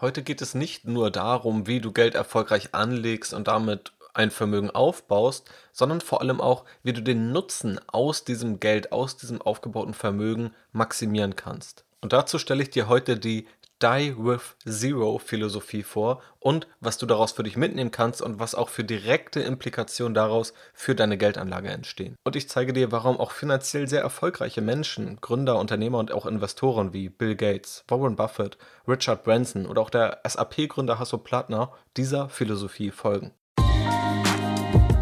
Heute geht es nicht nur darum, wie du Geld erfolgreich anlegst und damit ein Vermögen aufbaust, sondern vor allem auch, wie du den Nutzen aus diesem Geld, aus diesem aufgebauten Vermögen maximieren kannst. Und dazu stelle ich dir heute die Die with Zero Philosophie vor und was du daraus für dich mitnehmen kannst und was auch für direkte Implikationen daraus für deine Geldanlage entstehen. Und ich zeige dir, warum auch finanziell sehr erfolgreiche Menschen, Gründer, Unternehmer und auch Investoren wie Bill Gates, Warren Buffett, Richard Branson oder auch der SAP-Gründer Hasso Plattner dieser Philosophie folgen.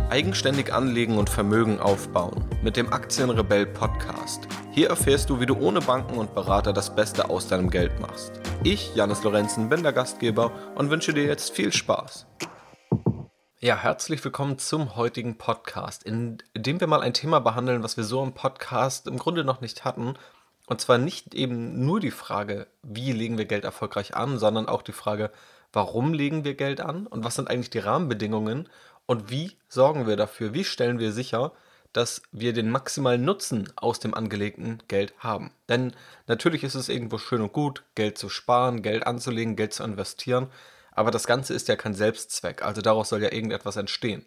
Eigenständig anlegen und Vermögen aufbauen mit dem Aktienrebell Podcast. Hier erfährst du, wie du ohne Banken und Berater das Beste aus deinem Geld machst. Ich, Janis Lorenzen, bin der Gastgeber und wünsche dir jetzt viel Spaß. Ja, herzlich willkommen zum heutigen Podcast, in dem wir mal ein Thema behandeln, was wir so im Podcast im Grunde noch nicht hatten. Und zwar nicht eben nur die Frage, wie legen wir Geld erfolgreich an, sondern auch die Frage, warum legen wir Geld an und was sind eigentlich die Rahmenbedingungen und wie sorgen wir dafür, wie stellen wir sicher, dass wir den maximalen Nutzen aus dem angelegten Geld haben. Denn natürlich ist es irgendwo schön und gut, Geld zu sparen, Geld anzulegen, Geld zu investieren, aber das Ganze ist ja kein Selbstzweck, also daraus soll ja irgendetwas entstehen.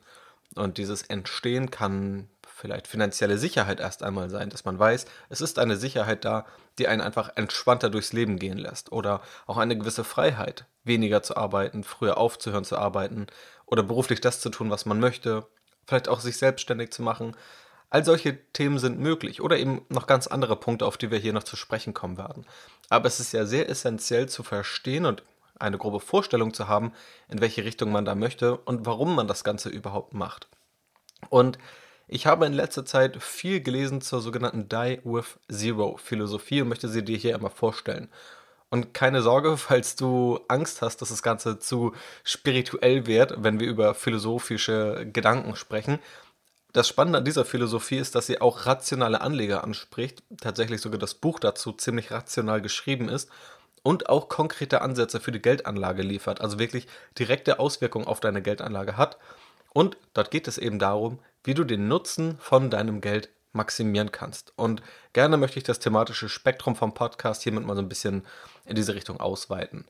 Und dieses Entstehen kann vielleicht finanzielle Sicherheit erst einmal sein, dass man weiß, es ist eine Sicherheit da, die einen einfach entspannter durchs Leben gehen lässt. Oder auch eine gewisse Freiheit, weniger zu arbeiten, früher aufzuhören zu arbeiten oder beruflich das zu tun, was man möchte, vielleicht auch sich selbstständig zu machen. All solche Themen sind möglich oder eben noch ganz andere Punkte, auf die wir hier noch zu sprechen kommen werden. Aber es ist ja sehr essentiell zu verstehen und eine grobe Vorstellung zu haben, in welche Richtung man da möchte und warum man das Ganze überhaupt macht. Und ich habe in letzter Zeit viel gelesen zur sogenannten Die with Zero Philosophie und möchte sie dir hier einmal vorstellen. Und keine Sorge, falls du Angst hast, dass das Ganze zu spirituell wird, wenn wir über philosophische Gedanken sprechen. Das Spannende an dieser Philosophie ist, dass sie auch rationale Anleger anspricht, tatsächlich sogar das Buch dazu ziemlich rational geschrieben ist und auch konkrete Ansätze für die Geldanlage liefert, also wirklich direkte Auswirkungen auf deine Geldanlage hat. Und dort geht es eben darum, wie du den Nutzen von deinem Geld maximieren kannst. Und gerne möchte ich das thematische Spektrum vom Podcast hiermit mal so ein bisschen in diese Richtung ausweiten.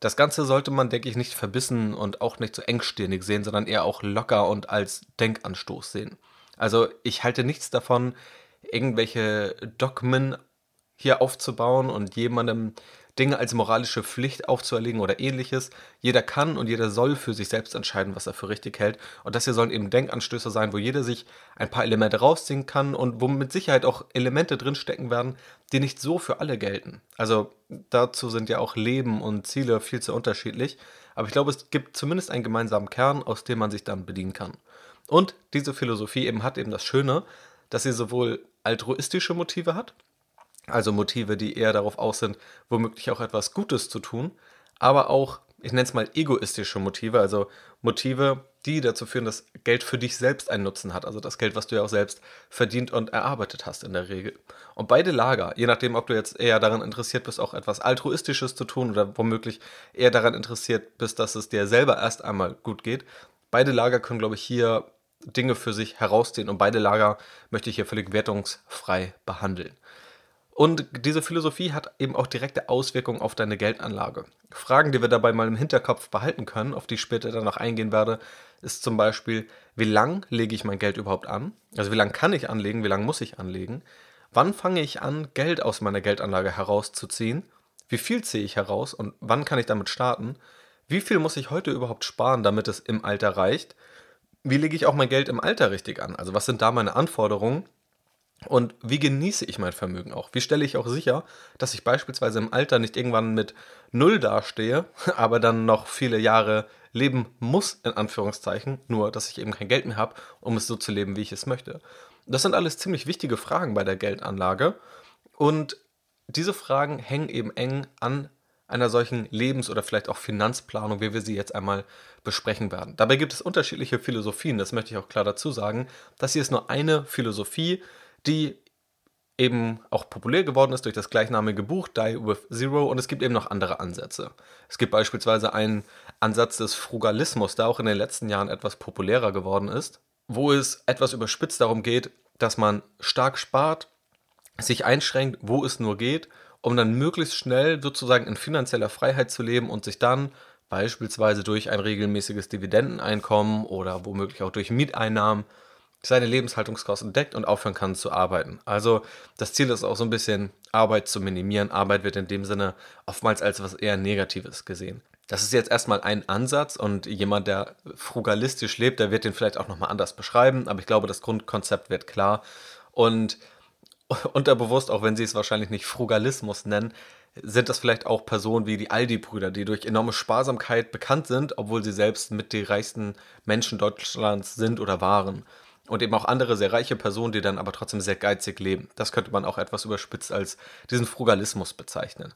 Das Ganze sollte man, denke ich, nicht verbissen und auch nicht so engstirnig sehen, sondern eher auch locker und als Denkanstoß sehen. Also ich halte nichts davon, irgendwelche Dogmen hier aufzubauen und jemandem Dinge als moralische Pflicht aufzuerlegen oder ähnliches. Jeder kann und jeder soll für sich selbst entscheiden, was er für richtig hält. Und das hier sollen eben Denkanstöße sein, wo jeder sich ein paar Elemente rausziehen kann und wo mit Sicherheit auch Elemente drinstecken werden, die nicht so für alle gelten. Also dazu sind ja auch Leben und Ziele viel zu unterschiedlich. Aber ich glaube, es gibt zumindest einen gemeinsamen Kern, aus dem man sich dann bedienen kann. Und diese Philosophie eben hat eben das Schöne, dass sie sowohl altruistische Motive hat, also Motive, die eher darauf aus sind, womöglich auch etwas Gutes zu tun, aber auch, ich nenne es mal egoistische Motive, also Motive, die dazu führen, dass Geld für dich selbst einen Nutzen hat, also das Geld, was du ja auch selbst verdient und erarbeitet hast in der Regel. Und beide Lager, je nachdem, ob du jetzt eher daran interessiert bist, auch etwas Altruistisches zu tun oder womöglich eher daran interessiert bist, dass es dir selber erst einmal gut geht, beide Lager können, glaube ich, hier Dinge für sich herausziehen und beide Lager möchte ich hier völlig wertungsfrei behandeln. Und diese Philosophie hat eben auch direkte Auswirkungen auf deine Geldanlage. Fragen, die wir dabei mal im Hinterkopf behalten können, auf die ich später dann noch eingehen werde, ist zum Beispiel, wie lang lege ich mein Geld überhaupt an? Also wie lange kann ich anlegen, wie lange muss ich anlegen? Wann fange ich an, Geld aus meiner Geldanlage herauszuziehen? Wie viel ziehe ich heraus und wann kann ich damit starten? Wie viel muss ich heute überhaupt sparen, damit es im Alter reicht? Wie lege ich auch mein Geld im Alter richtig an? Also was sind da meine Anforderungen? Und wie genieße ich mein Vermögen auch? Wie stelle ich auch sicher, dass ich beispielsweise im Alter nicht irgendwann mit Null dastehe, aber dann noch viele Jahre leben muss, in Anführungszeichen, nur dass ich eben kein Geld mehr habe, um es so zu leben, wie ich es möchte? Das sind alles ziemlich wichtige Fragen bei der Geldanlage. Und diese Fragen hängen eben eng an einer solchen Lebens- oder vielleicht auch Finanzplanung, wie wir sie jetzt einmal besprechen werden. Dabei gibt es unterschiedliche Philosophien, das möchte ich auch klar dazu sagen. Das hier ist nur eine Philosophie, die eben auch populär geworden ist durch das gleichnamige Buch Die with Zero und es gibt eben noch andere Ansätze. Es gibt beispielsweise einen Ansatz des Frugalismus, der auch in den letzten Jahren etwas populärer geworden ist, wo es etwas überspitzt darum geht, dass man stark spart, sich einschränkt, wo es nur geht um dann möglichst schnell sozusagen in finanzieller Freiheit zu leben und sich dann beispielsweise durch ein regelmäßiges Dividendeneinkommen oder womöglich auch durch Mieteinnahmen seine Lebenshaltungskosten deckt und aufhören kann zu arbeiten. Also das Ziel ist auch so ein bisschen Arbeit zu minimieren. Arbeit wird in dem Sinne oftmals als was eher Negatives gesehen. Das ist jetzt erstmal ein Ansatz und jemand, der frugalistisch lebt, der wird den vielleicht auch nochmal anders beschreiben, aber ich glaube, das Grundkonzept wird klar. Und unterbewusst, auch wenn sie es wahrscheinlich nicht Frugalismus nennen, sind das vielleicht auch Personen wie die Aldi-Brüder, die durch enorme Sparsamkeit bekannt sind, obwohl sie selbst mit die reichsten Menschen Deutschlands sind oder waren. Und eben auch andere sehr reiche Personen, die dann aber trotzdem sehr geizig leben. Das könnte man auch etwas überspitzt als diesen Frugalismus bezeichnen.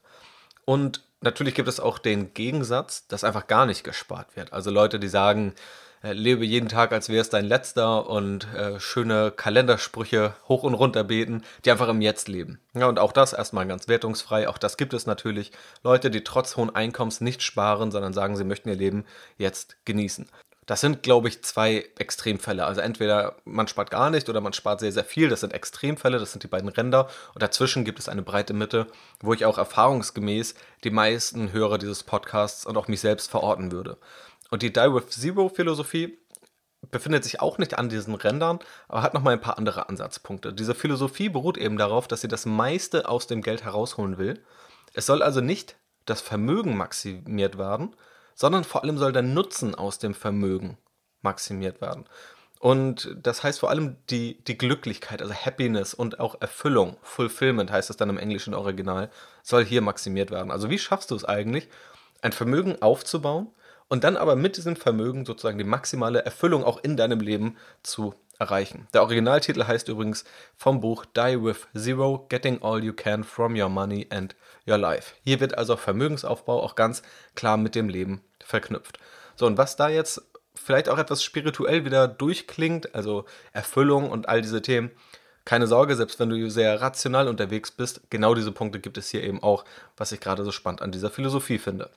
Und natürlich gibt es auch den Gegensatz, dass einfach gar nicht gespart wird. Also Leute, die sagen, äh, lebe jeden Tag, als wäre es dein letzter und äh, schöne Kalendersprüche hoch und runter beten, die einfach im Jetzt leben. Ja, und auch das erstmal ganz wertungsfrei. Auch das gibt es natürlich. Leute, die trotz hohen Einkommens nicht sparen, sondern sagen, sie möchten ihr Leben jetzt genießen. Das sind, glaube ich, zwei Extremfälle. Also entweder man spart gar nicht oder man spart sehr, sehr viel. Das sind Extremfälle, das sind die beiden Ränder. Und dazwischen gibt es eine breite Mitte, wo ich auch erfahrungsgemäß die meisten Hörer dieses Podcasts und auch mich selbst verorten würde. Und die Die with Zero Philosophie befindet sich auch nicht an diesen Rändern, aber hat nochmal ein paar andere Ansatzpunkte. Diese Philosophie beruht eben darauf, dass sie das meiste aus dem Geld herausholen will. Es soll also nicht das Vermögen maximiert werden, sondern vor allem soll der Nutzen aus dem Vermögen maximiert werden. Und das heißt vor allem die, die Glücklichkeit, also Happiness und auch Erfüllung, Fulfillment heißt es dann im englischen Original, soll hier maximiert werden. Also wie schaffst du es eigentlich, ein Vermögen aufzubauen, und dann aber mit diesem Vermögen sozusagen die maximale Erfüllung auch in deinem Leben zu erreichen. Der Originaltitel heißt übrigens vom Buch Die with Zero, Getting All You Can from Your Money and Your Life. Hier wird also Vermögensaufbau auch ganz klar mit dem Leben verknüpft. So, und was da jetzt vielleicht auch etwas spirituell wieder durchklingt, also Erfüllung und all diese Themen, keine Sorge, selbst wenn du sehr rational unterwegs bist, genau diese Punkte gibt es hier eben auch, was ich gerade so spannend an dieser Philosophie finde.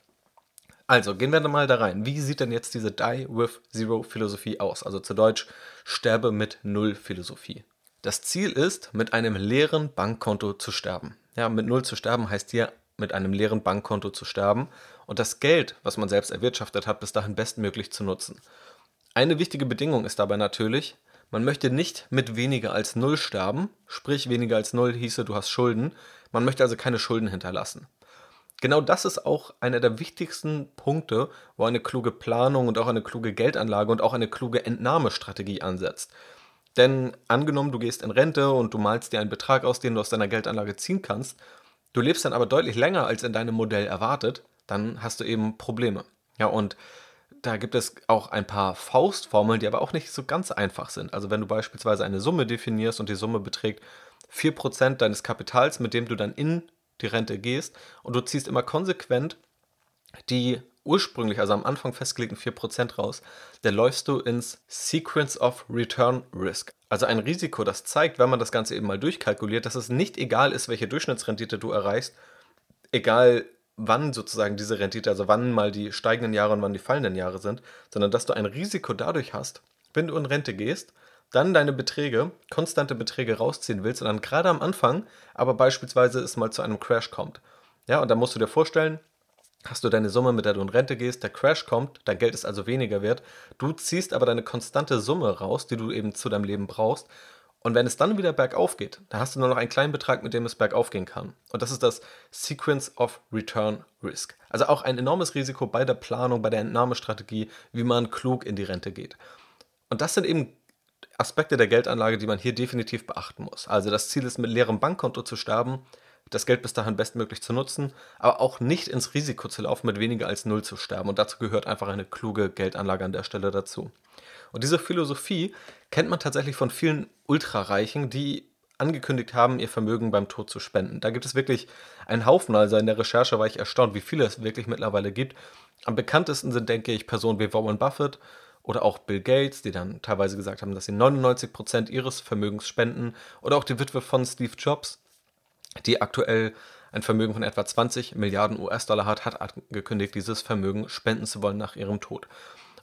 Also, gehen wir mal da rein. Wie sieht denn jetzt diese Die with Zero Philosophie aus? Also zu Deutsch Sterbe mit Null Philosophie. Das Ziel ist, mit einem leeren Bankkonto zu sterben. Ja, mit Null zu sterben heißt hier, mit einem leeren Bankkonto zu sterben und das Geld, was man selbst erwirtschaftet hat, bis dahin bestmöglich zu nutzen. Eine wichtige Bedingung ist dabei natürlich, man möchte nicht mit weniger als Null sterben, sprich weniger als Null hieße, du hast Schulden. Man möchte also keine Schulden hinterlassen genau das ist auch einer der wichtigsten Punkte, wo eine kluge Planung und auch eine kluge Geldanlage und auch eine kluge Entnahmestrategie ansetzt. Denn angenommen, du gehst in Rente und du malst dir einen Betrag aus, den du aus deiner Geldanlage ziehen kannst, du lebst dann aber deutlich länger als in deinem Modell erwartet, dann hast du eben Probleme. Ja, und da gibt es auch ein paar Faustformeln, die aber auch nicht so ganz einfach sind. Also wenn du beispielsweise eine Summe definierst und die Summe beträgt 4% deines Kapitals, mit dem du dann in die Rente gehst und du ziehst immer konsequent die ursprünglich, also am Anfang festgelegten 4% raus, dann läufst du ins Sequence of Return Risk. Also ein Risiko, das zeigt, wenn man das Ganze eben mal durchkalkuliert, dass es nicht egal ist, welche Durchschnittsrendite du erreichst, egal wann sozusagen diese Rendite, also wann mal die steigenden Jahre und wann die fallenden Jahre sind, sondern dass du ein Risiko dadurch hast, wenn du in Rente gehst, dann deine Beträge, konstante Beträge rausziehen willst und dann gerade am Anfang aber beispielsweise es mal zu einem Crash kommt. Ja, und dann musst du dir vorstellen, hast du deine Summe, mit der du in Rente gehst, der Crash kommt, dein Geld ist also weniger wert, du ziehst aber deine konstante Summe raus, die du eben zu deinem Leben brauchst. Und wenn es dann wieder bergauf geht, dann hast du nur noch einen kleinen Betrag, mit dem es bergauf gehen kann. Und das ist das Sequence of Return Risk. Also auch ein enormes Risiko bei der Planung, bei der Entnahmestrategie, wie man klug in die Rente geht. Und das sind eben Aspekte der Geldanlage, die man hier definitiv beachten muss. Also das Ziel ist, mit leerem Bankkonto zu sterben, das Geld bis dahin bestmöglich zu nutzen, aber auch nicht ins Risiko zu laufen, mit weniger als null zu sterben. Und dazu gehört einfach eine kluge Geldanlage an der Stelle dazu. Und diese Philosophie kennt man tatsächlich von vielen Ultrareichen, die angekündigt haben, ihr Vermögen beim Tod zu spenden. Da gibt es wirklich einen Haufen. Also in der Recherche war ich erstaunt, wie viele es wirklich mittlerweile gibt. Am bekanntesten sind, denke ich, Personen wie Warren Buffett, oder auch Bill Gates, die dann teilweise gesagt haben, dass sie 99% ihres Vermögens spenden. Oder auch die Witwe von Steve Jobs, die aktuell ein Vermögen von etwa 20 Milliarden US-Dollar hat, hat angekündigt, dieses Vermögen spenden zu wollen nach ihrem Tod.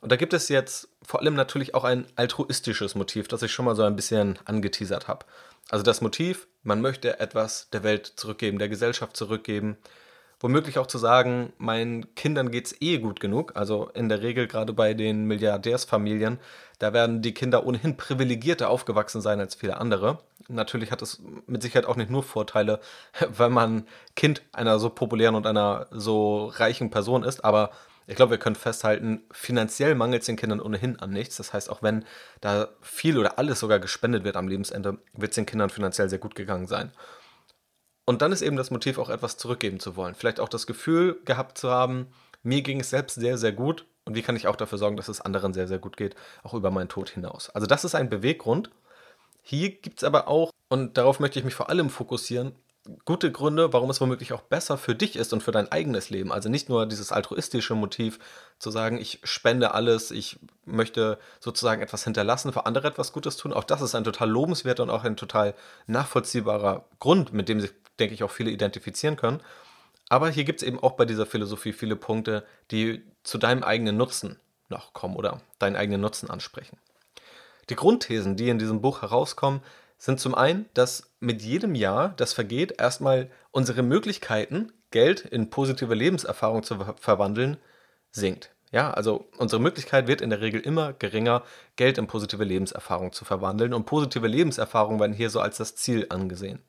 Und da gibt es jetzt vor allem natürlich auch ein altruistisches Motiv, das ich schon mal so ein bisschen angeteasert habe. Also das Motiv, man möchte etwas der Welt zurückgeben, der Gesellschaft zurückgeben. Womöglich auch zu sagen, meinen Kindern geht es eh gut genug. Also in der Regel gerade bei den Milliardärsfamilien, da werden die Kinder ohnehin privilegierter aufgewachsen sein als viele andere. Natürlich hat es mit Sicherheit auch nicht nur Vorteile, wenn man Kind einer so populären und einer so reichen Person ist, aber ich glaube, wir können festhalten, finanziell mangelt es den Kindern ohnehin an nichts. Das heißt, auch wenn da viel oder alles sogar gespendet wird am Lebensende, wird es den Kindern finanziell sehr gut gegangen sein. Und dann ist eben das Motiv, auch etwas zurückgeben zu wollen. Vielleicht auch das Gefühl gehabt zu haben, mir ging es selbst sehr, sehr gut und wie kann ich auch dafür sorgen, dass es anderen sehr, sehr gut geht, auch über meinen Tod hinaus. Also das ist ein Beweggrund. Hier gibt es aber auch, und darauf möchte ich mich vor allem fokussieren, gute Gründe, warum es womöglich auch besser für dich ist und für dein eigenes Leben. Also nicht nur dieses altruistische Motiv zu sagen, ich spende alles, ich möchte sozusagen etwas hinterlassen, für andere etwas Gutes tun. Auch das ist ein total lobenswerter und auch ein total nachvollziehbarer Grund, mit dem sich, denke ich, auch viele identifizieren können. Aber hier gibt es eben auch bei dieser Philosophie viele Punkte, die zu deinem eigenen Nutzen noch kommen oder deinen eigenen Nutzen ansprechen. Die Grundthesen, die in diesem Buch herauskommen, sind zum einen, dass mit jedem Jahr, das vergeht, erstmal unsere Möglichkeiten, Geld in positive Lebenserfahrung zu ver verwandeln, sinkt. Ja, also unsere Möglichkeit wird in der Regel immer geringer, Geld in positive Lebenserfahrung zu verwandeln. Und positive Lebenserfahrungen werden hier so als das Ziel angesehen.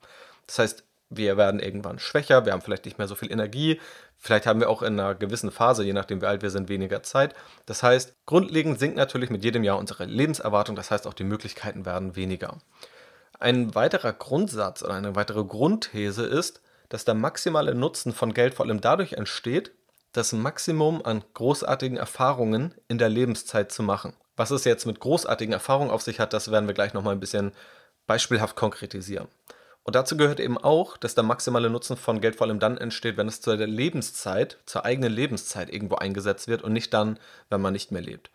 Das heißt, wir werden irgendwann schwächer, wir haben vielleicht nicht mehr so viel Energie, vielleicht haben wir auch in einer gewissen Phase, je nachdem wie alt wir sind, weniger Zeit. Das heißt, grundlegend sinkt natürlich mit jedem Jahr unsere Lebenserwartung, das heißt auch die Möglichkeiten werden weniger. Ein weiterer Grundsatz oder eine weitere Grundthese ist, dass der maximale Nutzen von Geld vor allem dadurch entsteht, das Maximum an großartigen Erfahrungen in der Lebenszeit zu machen. Was es jetzt mit großartigen Erfahrungen auf sich hat, das werden wir gleich nochmal ein bisschen beispielhaft konkretisieren. Und dazu gehört eben auch, dass der maximale Nutzen von Geld vor allem dann entsteht, wenn es zur Lebenszeit, zur eigenen Lebenszeit irgendwo eingesetzt wird und nicht dann, wenn man nicht mehr lebt.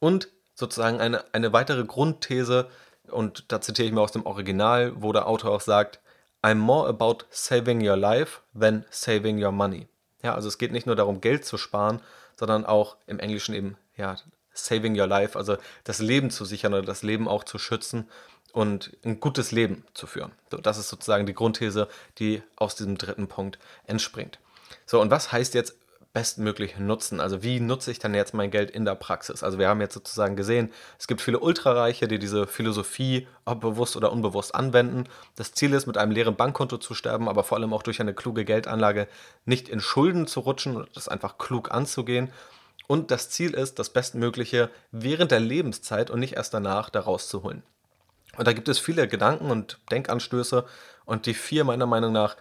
Und sozusagen eine, eine weitere Grundthese, und da zitiere ich mir aus dem Original, wo der Autor auch sagt, I'm more about saving your life than saving your money. Ja, also es geht nicht nur darum, Geld zu sparen, sondern auch im Englischen eben, ja, saving your life, also das Leben zu sichern oder das Leben auch zu schützen und ein gutes Leben zu führen. So, das ist sozusagen die Grundthese, die aus diesem dritten Punkt entspringt. So, und was heißt jetzt bestmöglich nutzen. Also wie nutze ich dann jetzt mein Geld in der Praxis? Also wir haben jetzt sozusagen gesehen, es gibt viele Ultrareiche, die diese Philosophie, ob bewusst oder unbewusst, anwenden. Das Ziel ist, mit einem leeren Bankkonto zu sterben, aber vor allem auch durch eine kluge Geldanlage nicht in Schulden zu rutschen und das einfach klug anzugehen. Und das Ziel ist, das Bestmögliche während der Lebenszeit und nicht erst danach daraus zu holen. Und da gibt es viele Gedanken und Denkanstöße und die vier meiner Meinung nach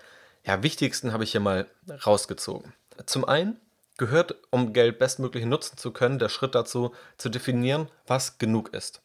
ja, wichtigsten habe ich hier mal rausgezogen. Zum einen gehört, um Geld bestmöglich nutzen zu können, der Schritt dazu, zu definieren, was genug ist.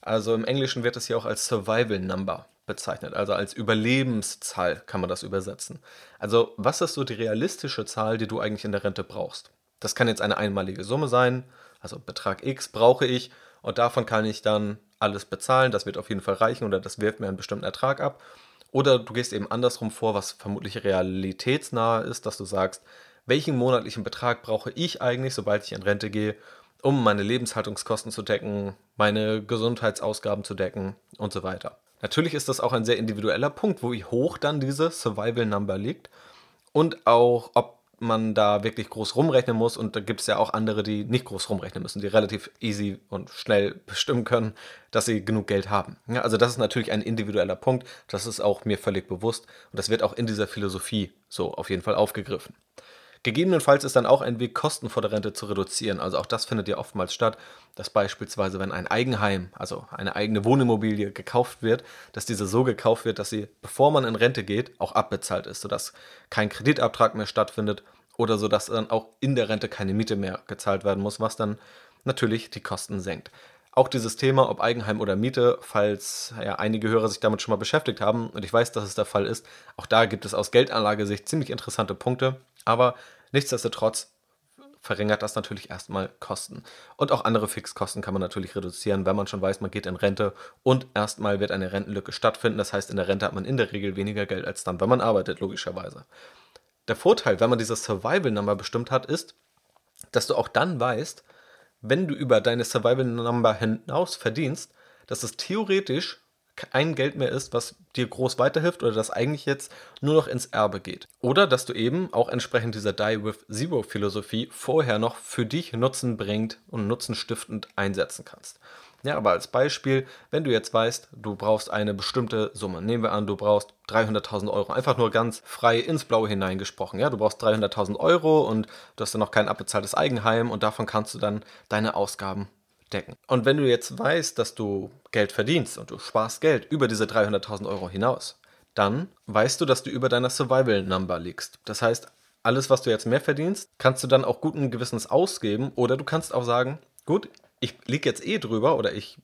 Also im Englischen wird es hier auch als Survival Number bezeichnet, also als Überlebenszahl kann man das übersetzen. Also was ist so die realistische Zahl, die du eigentlich in der Rente brauchst? Das kann jetzt eine einmalige Summe sein, also Betrag X brauche ich und davon kann ich dann alles bezahlen, das wird auf jeden Fall reichen oder das wirft mir einen bestimmten Ertrag ab. Oder du gehst eben andersrum vor, was vermutlich realitätsnah ist, dass du sagst, welchen monatlichen Betrag brauche ich eigentlich, sobald ich in Rente gehe, um meine Lebenshaltungskosten zu decken, meine Gesundheitsausgaben zu decken und so weiter. Natürlich ist das auch ein sehr individueller Punkt, wo hoch dann diese Survival Number liegt und auch, ob man da wirklich groß rumrechnen muss. Und da gibt es ja auch andere, die nicht groß rumrechnen müssen, die relativ easy und schnell bestimmen können, dass sie genug Geld haben. Ja, also das ist natürlich ein individueller Punkt. Das ist auch mir völlig bewusst. Und das wird auch in dieser Philosophie so auf jeden Fall aufgegriffen. Gegebenenfalls ist dann auch ein Weg, Kosten vor der Rente zu reduzieren. Also auch das findet ja oftmals statt, dass beispielsweise, wenn ein Eigenheim, also eine eigene Wohnimmobilie gekauft wird, dass diese so gekauft wird, dass sie, bevor man in Rente geht, auch abbezahlt ist, sodass kein Kreditabtrag mehr stattfindet oder sodass dann auch in der Rente keine Miete mehr gezahlt werden muss, was dann natürlich die Kosten senkt. Auch dieses Thema, ob Eigenheim oder Miete, falls ja, einige Hörer sich damit schon mal beschäftigt haben, und ich weiß, dass es der Fall ist, auch da gibt es aus Geldanlagesicht ziemlich interessante Punkte. Aber nichtsdestotrotz verringert das natürlich erstmal Kosten. Und auch andere Fixkosten kann man natürlich reduzieren, wenn man schon weiß, man geht in Rente und erstmal wird eine Rentenlücke stattfinden. Das heißt, in der Rente hat man in der Regel weniger Geld als dann, wenn man arbeitet, logischerweise. Der Vorteil, wenn man diese Survival Number bestimmt hat, ist, dass du auch dann weißt, wenn du über deine Survival Number hinaus verdienst, dass es theoretisch kein Geld mehr ist, was dir groß weiterhilft oder das eigentlich jetzt nur noch ins Erbe geht. Oder dass du eben auch entsprechend dieser Die with Zero Philosophie vorher noch für dich Nutzen bringt und nutzenstiftend einsetzen kannst. Ja, aber als Beispiel, wenn du jetzt weißt, du brauchst eine bestimmte Summe, nehmen wir an, du brauchst 300.000 Euro, einfach nur ganz frei ins Blaue hineingesprochen. Ja, du brauchst 300.000 Euro und du hast dann noch kein abbezahltes Eigenheim und davon kannst du dann deine Ausgaben decken. Und wenn du jetzt weißt, dass du Geld verdienst und du sparst Geld über diese 300.000 Euro hinaus, dann weißt du, dass du über deiner Survival Number liegst. Das heißt, alles, was du jetzt mehr verdienst, kannst du dann auch guten Gewissens ausgeben oder du kannst auch sagen, gut, ich liege jetzt eh drüber oder ich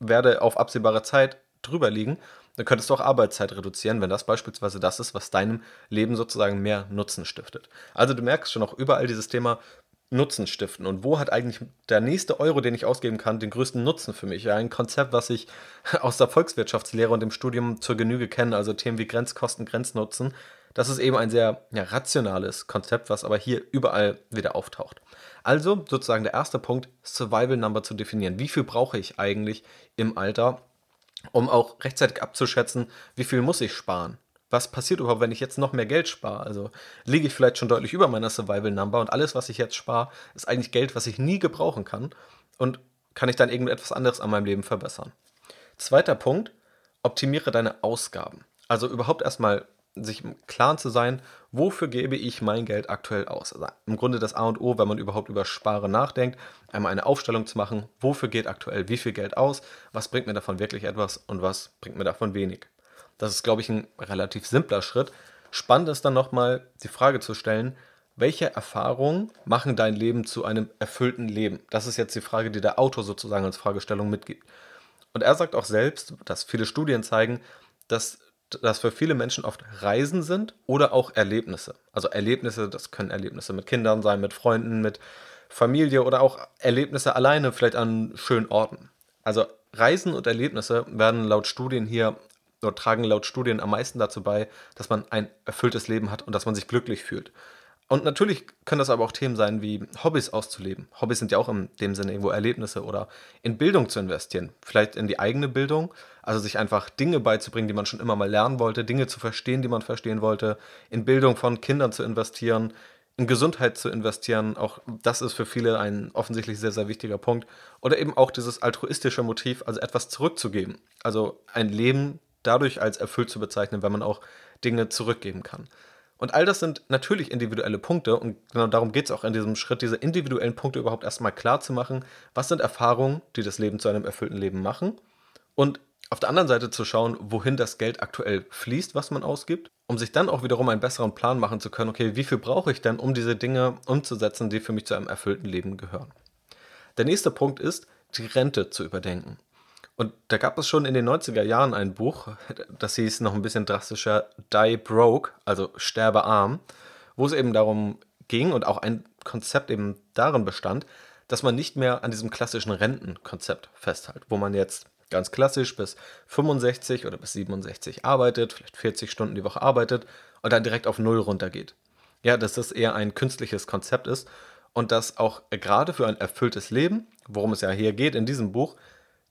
werde auf absehbare Zeit drüber liegen, dann könntest du auch Arbeitszeit reduzieren, wenn das beispielsweise das ist, was deinem Leben sozusagen mehr Nutzen stiftet. Also du merkst schon auch überall dieses Thema Nutzen stiften und wo hat eigentlich der nächste Euro, den ich ausgeben kann, den größten Nutzen für mich? Ein Konzept, was ich aus der Volkswirtschaftslehre und dem Studium zur Genüge kenne, also Themen wie Grenzkosten, Grenznutzen. Das ist eben ein sehr ja, rationales Konzept, was aber hier überall wieder auftaucht. Also sozusagen der erste Punkt, Survival Number zu definieren. Wie viel brauche ich eigentlich im Alter, um auch rechtzeitig abzuschätzen, wie viel muss ich sparen? Was passiert überhaupt, wenn ich jetzt noch mehr Geld spare? Also liege ich vielleicht schon deutlich über meiner Survival Number und alles, was ich jetzt spare, ist eigentlich Geld, was ich nie gebrauchen kann und kann ich dann irgendetwas anderes an meinem Leben verbessern. Zweiter Punkt, optimiere deine Ausgaben. Also überhaupt erstmal sich im Klaren zu sein, wofür gebe ich mein Geld aktuell aus. Also im Grunde das A und O, wenn man überhaupt über Sparen nachdenkt, einmal eine Aufstellung zu machen, wofür geht aktuell wie viel Geld aus, was bringt mir davon wirklich etwas und was bringt mir davon wenig. Das ist, glaube ich, ein relativ simpler Schritt. Spannend ist dann nochmal die Frage zu stellen, welche Erfahrungen machen dein Leben zu einem erfüllten Leben? Das ist jetzt die Frage, die der Autor sozusagen als Fragestellung mitgibt. Und er sagt auch selbst, dass viele Studien zeigen, dass das für viele Menschen oft Reisen sind oder auch Erlebnisse. Also Erlebnisse, das können Erlebnisse mit Kindern sein, mit Freunden, mit Familie oder auch Erlebnisse alleine, vielleicht an schönen Orten. Also Reisen und Erlebnisse werden laut Studien hier oder tragen laut Studien am meisten dazu bei, dass man ein erfülltes Leben hat und dass man sich glücklich fühlt. Und natürlich können das aber auch Themen sein, wie Hobbys auszuleben. Hobbys sind ja auch in dem Sinne irgendwo Erlebnisse oder in Bildung zu investieren. Vielleicht in die eigene Bildung, also sich einfach Dinge beizubringen, die man schon immer mal lernen wollte, Dinge zu verstehen, die man verstehen wollte, in Bildung von Kindern zu investieren, in Gesundheit zu investieren. Auch das ist für viele ein offensichtlich sehr, sehr wichtiger Punkt. Oder eben auch dieses altruistische Motiv, also etwas zurückzugeben. Also ein Leben dadurch als erfüllt zu bezeichnen, wenn man auch Dinge zurückgeben kann. Und all das sind natürlich individuelle Punkte und genau darum geht es auch in diesem Schritt, diese individuellen Punkte überhaupt erstmal klar zu machen. Was sind Erfahrungen, die das Leben zu einem erfüllten Leben machen? Und auf der anderen Seite zu schauen, wohin das Geld aktuell fließt, was man ausgibt, um sich dann auch wiederum einen besseren Plan machen zu können, okay, wie viel brauche ich denn, um diese Dinge umzusetzen, die für mich zu einem erfüllten Leben gehören. Der nächste Punkt ist, die Rente zu überdenken. Und da gab es schon in den 90er Jahren ein Buch, das hieß noch ein bisschen drastischer Die Broke, also Sterbe arm, wo es eben darum ging und auch ein Konzept eben darin bestand, dass man nicht mehr an diesem klassischen Rentenkonzept festhält, wo man jetzt ganz klassisch bis 65 oder bis 67 arbeitet, vielleicht 40 Stunden die Woche arbeitet und dann direkt auf Null runtergeht. Ja, dass das eher ein künstliches Konzept ist und dass auch gerade für ein erfülltes Leben, worum es ja hier geht in diesem Buch,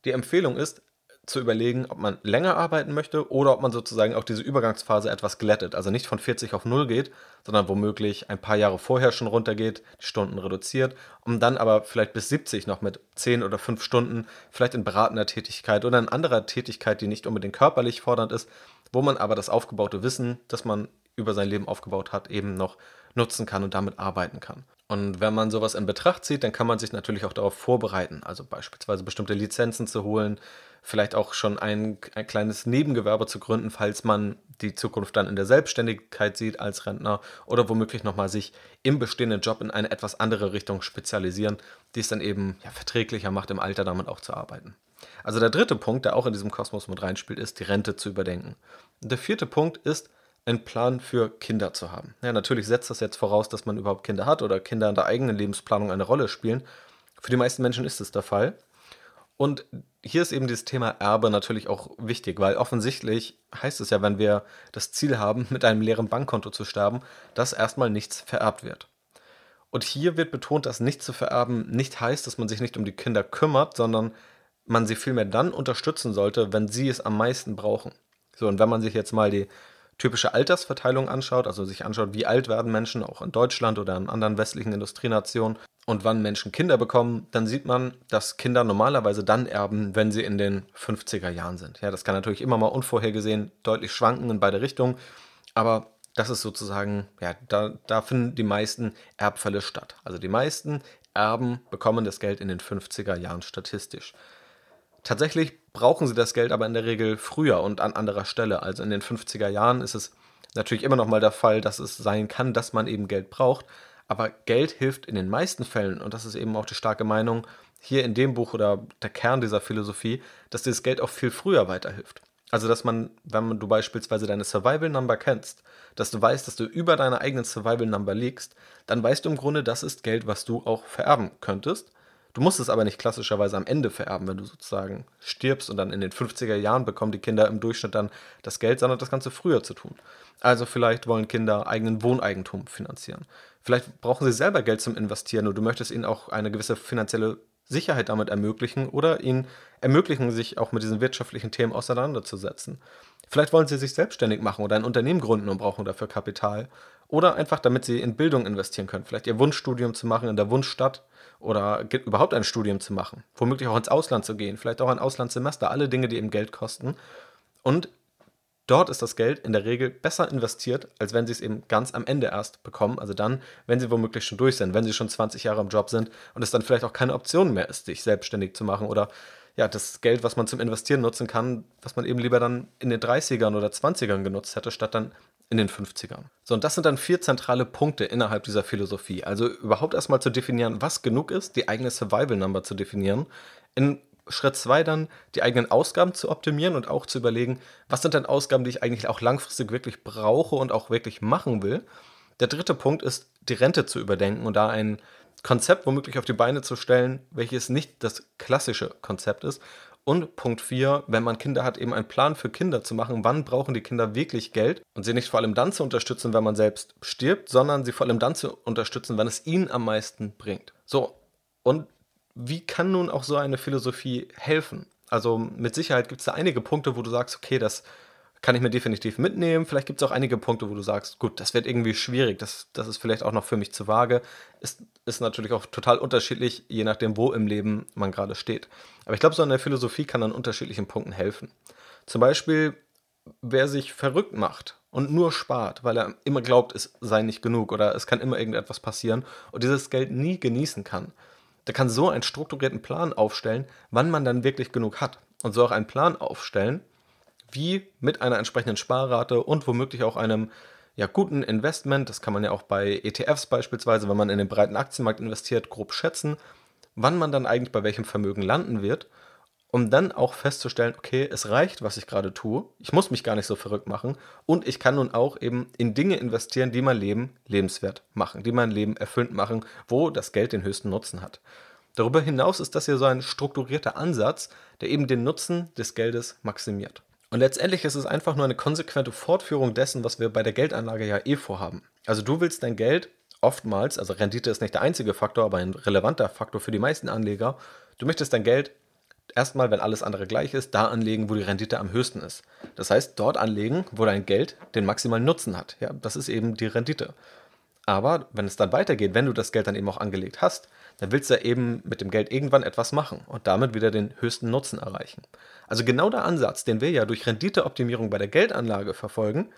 die Empfehlung ist, zu überlegen, ob man länger arbeiten möchte oder ob man sozusagen auch diese Übergangsphase etwas glättet. Also nicht von 40 auf 0 geht, sondern womöglich ein paar Jahre vorher schon runtergeht, die Stunden reduziert, um dann aber vielleicht bis 70 noch mit 10 oder 5 Stunden, vielleicht in beratender Tätigkeit oder in anderer Tätigkeit, die nicht unbedingt körperlich fordernd ist, wo man aber das aufgebaute Wissen, das man über sein Leben aufgebaut hat, eben noch nutzen kann und damit arbeiten kann. Und wenn man sowas in Betracht zieht, dann kann man sich natürlich auch darauf vorbereiten, also beispielsweise bestimmte Lizenzen zu holen, vielleicht auch schon ein, ein kleines Nebengewerbe zu gründen, falls man die Zukunft dann in der Selbstständigkeit sieht als Rentner oder womöglich nochmal sich im bestehenden Job in eine etwas andere Richtung spezialisieren, die es dann eben ja, verträglicher macht, im Alter damit auch zu arbeiten. Also der dritte Punkt, der auch in diesem Kosmos mit reinspielt, ist, die Rente zu überdenken. Und der vierte Punkt ist, einen Plan für Kinder zu haben. Ja, natürlich setzt das jetzt voraus, dass man überhaupt Kinder hat oder Kinder in der eigenen Lebensplanung eine Rolle spielen. Für die meisten Menschen ist es der Fall. Und hier ist eben dieses Thema Erbe natürlich auch wichtig, weil offensichtlich heißt es ja, wenn wir das Ziel haben, mit einem leeren Bankkonto zu sterben, dass erstmal nichts vererbt wird. Und hier wird betont, dass nicht zu vererben nicht heißt, dass man sich nicht um die Kinder kümmert, sondern man sie vielmehr dann unterstützen sollte, wenn sie es am meisten brauchen. So, und wenn man sich jetzt mal die typische Altersverteilung anschaut, also sich anschaut, wie alt werden Menschen auch in Deutschland oder in anderen westlichen Industrienationen und wann Menschen Kinder bekommen, dann sieht man, dass Kinder normalerweise dann erben, wenn sie in den 50er Jahren sind. Ja, das kann natürlich immer mal unvorhergesehen deutlich schwanken in beide Richtungen, aber das ist sozusagen, ja, da, da finden die meisten Erbfälle statt. Also die meisten Erben bekommen das Geld in den 50er Jahren statistisch. Tatsächlich brauchen sie das Geld aber in der Regel früher und an anderer Stelle. Also in den 50er Jahren ist es natürlich immer noch mal der Fall, dass es sein kann, dass man eben Geld braucht. Aber Geld hilft in den meisten Fällen, und das ist eben auch die starke Meinung hier in dem Buch oder der Kern dieser Philosophie, dass dieses Geld auch viel früher weiterhilft. Also, dass man, wenn du beispielsweise deine Survival Number kennst, dass du weißt, dass du über deiner eigenen Survival Number liegst, dann weißt du im Grunde, das ist Geld, was du auch vererben könntest. Du musst es aber nicht klassischerweise am Ende vererben, wenn du sozusagen stirbst und dann in den 50er Jahren bekommen die Kinder im Durchschnitt dann das Geld, sondern das Ganze früher zu tun. Also vielleicht wollen Kinder eigenen Wohneigentum finanzieren. Vielleicht brauchen sie selber Geld zum Investieren und du möchtest ihnen auch eine gewisse finanzielle Sicherheit damit ermöglichen oder ihnen ermöglichen, sich auch mit diesen wirtschaftlichen Themen auseinanderzusetzen. Vielleicht wollen sie sich selbstständig machen oder ein Unternehmen gründen und brauchen dafür Kapital. Oder einfach, damit sie in Bildung investieren können. Vielleicht ihr Wunschstudium zu machen in der Wunschstadt oder überhaupt ein Studium zu machen. Womöglich auch ins Ausland zu gehen. Vielleicht auch ein Auslandssemester. Alle Dinge, die eben Geld kosten. Und dort ist das Geld in der Regel besser investiert, als wenn sie es eben ganz am Ende erst bekommen. Also dann, wenn sie womöglich schon durch sind, wenn sie schon 20 Jahre im Job sind und es dann vielleicht auch keine Option mehr ist, sich selbstständig zu machen oder ja, das Geld, was man zum Investieren nutzen kann, was man eben lieber dann in den 30ern oder 20ern genutzt hätte, statt dann in den 50ern. So, und das sind dann vier zentrale Punkte innerhalb dieser Philosophie. Also überhaupt erstmal zu definieren, was genug ist, die eigene Survival Number zu definieren. In Schritt zwei dann die eigenen Ausgaben zu optimieren und auch zu überlegen, was sind denn Ausgaben, die ich eigentlich auch langfristig wirklich brauche und auch wirklich machen will. Der dritte Punkt ist, die Rente zu überdenken und da ein Konzept womöglich auf die Beine zu stellen, welches nicht das klassische Konzept ist und Punkt 4, wenn man Kinder hat, eben einen Plan für Kinder zu machen. Wann brauchen die Kinder wirklich Geld? Und sie nicht vor allem dann zu unterstützen, wenn man selbst stirbt, sondern sie vor allem dann zu unterstützen, wenn es ihnen am meisten bringt. So, und wie kann nun auch so eine Philosophie helfen? Also mit Sicherheit gibt es da einige Punkte, wo du sagst, okay, das kann ich mir definitiv mitnehmen. Vielleicht gibt es auch einige Punkte, wo du sagst, gut, das wird irgendwie schwierig, das, das ist vielleicht auch noch für mich zu vage. Ist, ist natürlich auch total unterschiedlich, je nachdem, wo im Leben man gerade steht. Aber ich glaube, so eine Philosophie kann an unterschiedlichen Punkten helfen. Zum Beispiel, wer sich verrückt macht und nur spart, weil er immer glaubt, es sei nicht genug oder es kann immer irgendetwas passieren und dieses Geld nie genießen kann, der kann so einen strukturierten Plan aufstellen, wann man dann wirklich genug hat. Und so auch einen Plan aufstellen, wie mit einer entsprechenden Sparrate und womöglich auch einem ja, guten Investment, das kann man ja auch bei ETFs beispielsweise, wenn man in den breiten Aktienmarkt investiert, grob schätzen, wann man dann eigentlich bei welchem Vermögen landen wird, um dann auch festzustellen, okay, es reicht, was ich gerade tue, ich muss mich gar nicht so verrückt machen und ich kann nun auch eben in Dinge investieren, die mein Leben lebenswert machen, die mein Leben erfüllend machen, wo das Geld den höchsten Nutzen hat. Darüber hinaus ist das hier so ein strukturierter Ansatz, der eben den Nutzen des Geldes maximiert. Und letztendlich ist es einfach nur eine konsequente Fortführung dessen, was wir bei der Geldanlage ja eh vorhaben. Also du willst dein Geld oftmals, also Rendite ist nicht der einzige Faktor, aber ein relevanter Faktor für die meisten Anleger, du möchtest dein Geld erstmal, wenn alles andere gleich ist, da anlegen, wo die Rendite am höchsten ist. Das heißt, dort anlegen, wo dein Geld den maximalen Nutzen hat. Ja, das ist eben die Rendite. Aber wenn es dann weitergeht, wenn du das Geld dann eben auch angelegt hast, dann willst du ja eben mit dem Geld irgendwann etwas machen und damit wieder den höchsten Nutzen erreichen. Also genau der Ansatz, den wir ja durch Renditeoptimierung bei der Geldanlage verfolgen,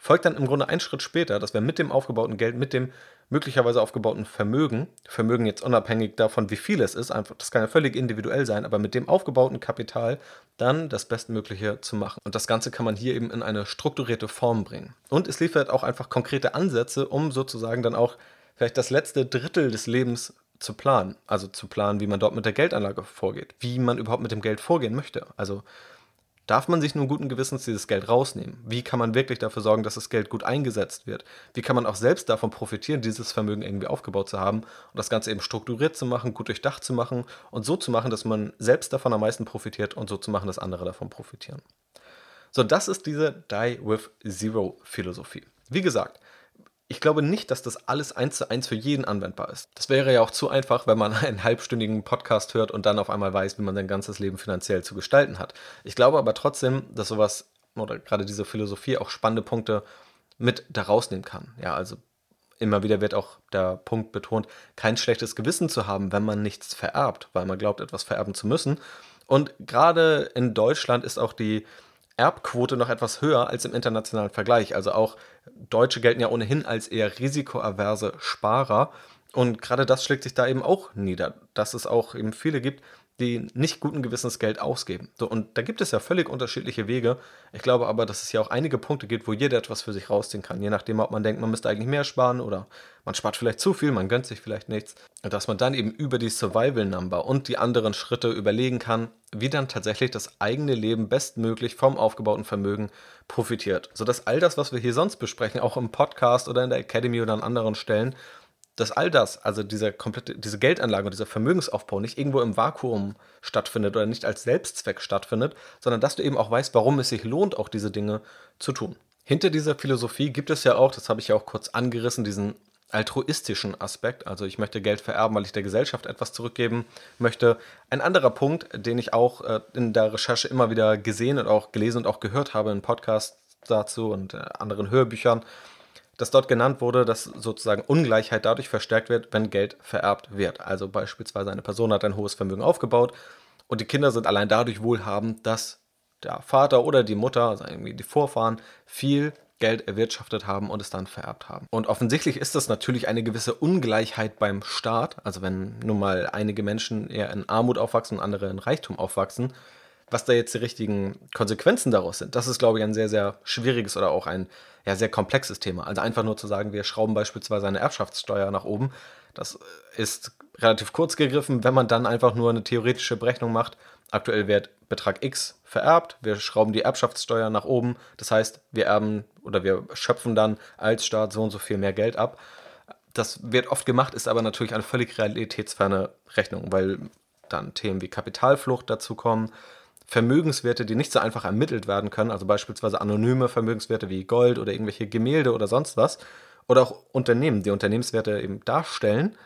folgt dann im Grunde einen Schritt später, dass wir mit dem aufgebauten Geld, mit dem möglicherweise aufgebauten Vermögen, Vermögen jetzt unabhängig davon, wie viel es ist, einfach, das kann ja völlig individuell sein, aber mit dem aufgebauten Kapital dann das Bestmögliche zu machen. Und das Ganze kann man hier eben in eine strukturierte Form bringen. Und es liefert auch einfach konkrete Ansätze, um sozusagen dann auch vielleicht das letzte Drittel des Lebens zu planen. Also zu planen, wie man dort mit der Geldanlage vorgeht, wie man überhaupt mit dem Geld vorgehen möchte. Also darf man sich nun guten Gewissens dieses Geld rausnehmen? Wie kann man wirklich dafür sorgen, dass das Geld gut eingesetzt wird? Wie kann man auch selbst davon profitieren, dieses Vermögen irgendwie aufgebaut zu haben und das Ganze eben strukturiert zu machen, gut durchdacht zu machen und so zu machen, dass man selbst davon am meisten profitiert und so zu machen, dass andere davon profitieren. So, das ist diese Die with Zero Philosophie. Wie gesagt, ich glaube nicht, dass das alles eins zu eins für jeden anwendbar ist. Das wäre ja auch zu einfach, wenn man einen halbstündigen Podcast hört und dann auf einmal weiß, wie man sein ganzes Leben finanziell zu gestalten hat. Ich glaube aber trotzdem, dass sowas oder gerade diese Philosophie auch spannende Punkte mit da rausnehmen kann. Ja, also immer wieder wird auch der Punkt betont, kein schlechtes Gewissen zu haben, wenn man nichts vererbt, weil man glaubt, etwas vererben zu müssen. Und gerade in Deutschland ist auch die Erbquote noch etwas höher als im internationalen Vergleich. Also auch Deutsche gelten ja ohnehin als eher risikoaverse Sparer. Und gerade das schlägt sich da eben auch nieder, dass es auch eben viele gibt, die nicht guten Gewissens Geld ausgeben. So, und da gibt es ja völlig unterschiedliche Wege. Ich glaube aber, dass es ja auch einige Punkte gibt, wo jeder etwas für sich rausziehen kann. Je nachdem, ob man denkt, man müsste eigentlich mehr sparen oder man spart vielleicht zu viel, man gönnt sich vielleicht nichts. Und dass man dann eben über die Survival Number und die anderen Schritte überlegen kann, wie dann tatsächlich das eigene Leben bestmöglich vom aufgebauten Vermögen profitiert. Sodass all das, was wir hier sonst besprechen, auch im Podcast oder in der Academy oder an anderen Stellen, dass all das, also diese komplette, diese Geldanlage und dieser Vermögensaufbau nicht irgendwo im Vakuum stattfindet oder nicht als Selbstzweck stattfindet, sondern dass du eben auch weißt, warum es sich lohnt, auch diese Dinge zu tun. Hinter dieser Philosophie gibt es ja auch, das habe ich ja auch kurz angerissen, diesen altruistischen Aspekt. Also ich möchte Geld vererben, weil ich der Gesellschaft etwas zurückgeben möchte. Ein anderer Punkt, den ich auch äh, in der Recherche immer wieder gesehen und auch gelesen und auch gehört habe in Podcasts dazu und äh, anderen Hörbüchern, dass dort genannt wurde, dass sozusagen Ungleichheit dadurch verstärkt wird, wenn Geld vererbt wird. Also beispielsweise eine Person hat ein hohes Vermögen aufgebaut und die Kinder sind allein dadurch wohlhabend, dass der Vater oder die Mutter, also irgendwie die Vorfahren, viel Geld erwirtschaftet haben und es dann vererbt haben. Und offensichtlich ist das natürlich eine gewisse Ungleichheit beim Staat. Also wenn nun mal einige Menschen eher in Armut aufwachsen und andere in Reichtum aufwachsen, was da jetzt die richtigen Konsequenzen daraus sind, das ist, glaube ich, ein sehr, sehr schwieriges oder auch ein ja, sehr komplexes Thema. Also einfach nur zu sagen, wir schrauben beispielsweise eine Erbschaftssteuer nach oben, das ist relativ kurz gegriffen, wenn man dann einfach nur eine theoretische Berechnung macht. Aktuell wird Betrag X vererbt, wir schrauben die Erbschaftssteuer nach oben, das heißt, wir erben oder wir schöpfen dann als Staat so und so viel mehr Geld ab. Das wird oft gemacht, ist aber natürlich eine völlig realitätsferne Rechnung, weil dann Themen wie Kapitalflucht dazu kommen, Vermögenswerte, die nicht so einfach ermittelt werden können, also beispielsweise anonyme Vermögenswerte wie Gold oder irgendwelche Gemälde oder sonst was, oder auch Unternehmen, die Unternehmenswerte eben darstellen,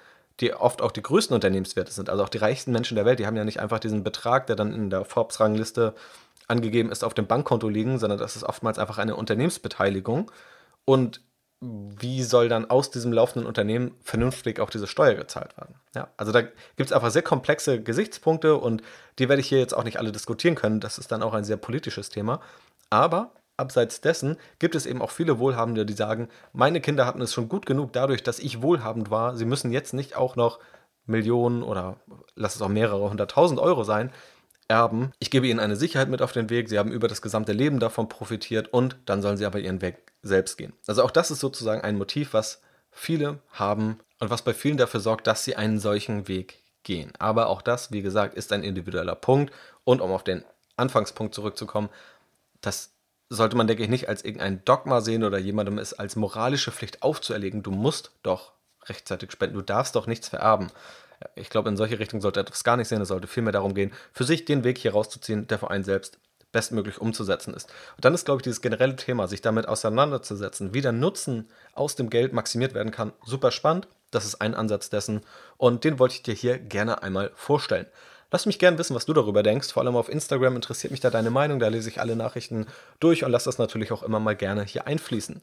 die oft auch die größten Unternehmenswerte sind. Also auch die reichsten Menschen der Welt, die haben ja nicht einfach diesen Betrag, der dann in der Forbes-Rangliste angegeben ist, auf dem Bankkonto liegen, sondern das ist oftmals einfach eine Unternehmensbeteiligung. Und wie soll dann aus diesem laufenden Unternehmen vernünftig auch diese Steuer gezahlt werden? Ja, also da gibt es einfach sehr komplexe Gesichtspunkte und die werde ich hier jetzt auch nicht alle diskutieren können. Das ist dann auch ein sehr politisches Thema. Aber abseits dessen gibt es eben auch viele Wohlhabende, die sagen, meine Kinder hatten es schon gut genug dadurch, dass ich wohlhabend war. Sie müssen jetzt nicht auch noch Millionen oder lass es auch mehrere hunderttausend Euro sein, erben. Ich gebe ihnen eine Sicherheit mit auf den Weg. Sie haben über das gesamte Leben davon profitiert und dann sollen sie aber ihren Weg selbst gehen. Also auch das ist sozusagen ein Motiv, was viele haben und was bei vielen dafür sorgt, dass sie einen solchen Weg gehen. Aber auch das, wie gesagt, ist ein individueller Punkt. Und um auf den Anfangspunkt zurückzukommen, das sollte man, denke ich, nicht als irgendein Dogma sehen oder jemandem es als moralische Pflicht aufzuerlegen. Du musst doch rechtzeitig spenden. Du darfst doch nichts vererben. Ich glaube, in solche Richtung sollte etwas gar nicht sehen. Es sollte vielmehr darum gehen, für sich den Weg hier rauszuziehen, der für einen selbst bestmöglich umzusetzen ist. Und dann ist, glaube ich, dieses generelle Thema, sich damit auseinanderzusetzen, wie der Nutzen aus dem Geld maximiert werden kann, super spannend. Das ist ein Ansatz dessen und den wollte ich dir hier gerne einmal vorstellen. Lass mich gerne wissen, was du darüber denkst. Vor allem auf Instagram interessiert mich da deine Meinung. Da lese ich alle Nachrichten durch und lass das natürlich auch immer mal gerne hier einfließen.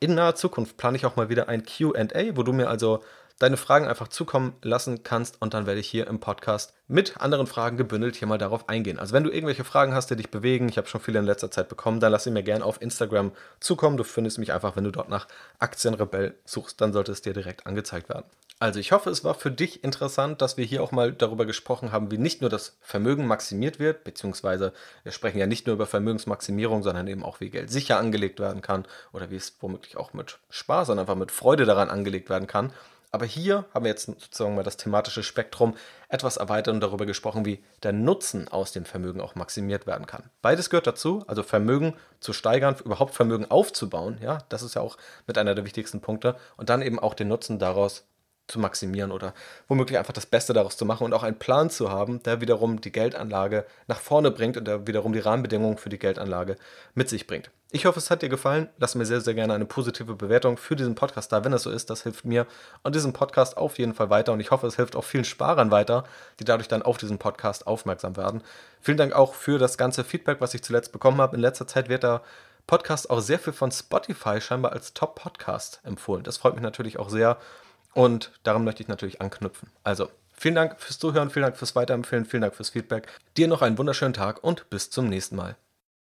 In naher Zukunft plane ich auch mal wieder ein QA, wo du mir also deine Fragen einfach zukommen lassen kannst und dann werde ich hier im Podcast mit anderen Fragen gebündelt hier mal darauf eingehen. Also wenn du irgendwelche Fragen hast, die dich bewegen, ich habe schon viele in letzter Zeit bekommen, dann lass sie mir gerne auf Instagram zukommen. Du findest mich einfach, wenn du dort nach Aktienrebell suchst, dann sollte es dir direkt angezeigt werden. Also ich hoffe, es war für dich interessant, dass wir hier auch mal darüber gesprochen haben, wie nicht nur das Vermögen maximiert wird, beziehungsweise wir sprechen ja nicht nur über Vermögensmaximierung, sondern eben auch, wie Geld sicher angelegt werden kann oder wie es womöglich auch mit Spaß und einfach mit Freude daran angelegt werden kann. Aber hier haben wir jetzt sozusagen mal das thematische Spektrum etwas erweitert und darüber gesprochen, wie der Nutzen aus dem Vermögen auch maximiert werden kann. Beides gehört dazu, also Vermögen zu steigern, überhaupt Vermögen aufzubauen, ja, das ist ja auch mit einer der wichtigsten Punkte und dann eben auch den Nutzen daraus zu maximieren oder womöglich einfach das Beste daraus zu machen und auch einen Plan zu haben, der wiederum die Geldanlage nach vorne bringt und der wiederum die Rahmenbedingungen für die Geldanlage mit sich bringt. Ich hoffe, es hat dir gefallen. Lass mir sehr, sehr gerne eine positive Bewertung für diesen Podcast da. Wenn das so ist, das hilft mir und diesem Podcast auf jeden Fall weiter. Und ich hoffe, es hilft auch vielen Sparern weiter, die dadurch dann auf diesen Podcast aufmerksam werden. Vielen Dank auch für das ganze Feedback, was ich zuletzt bekommen habe. In letzter Zeit wird der Podcast auch sehr viel von Spotify scheinbar als Top-Podcast empfohlen. Das freut mich natürlich auch sehr. Und daran möchte ich natürlich anknüpfen. Also, vielen Dank fürs Zuhören, vielen Dank fürs Weiterempfehlen, vielen Dank fürs Feedback. Dir noch einen wunderschönen Tag und bis zum nächsten Mal.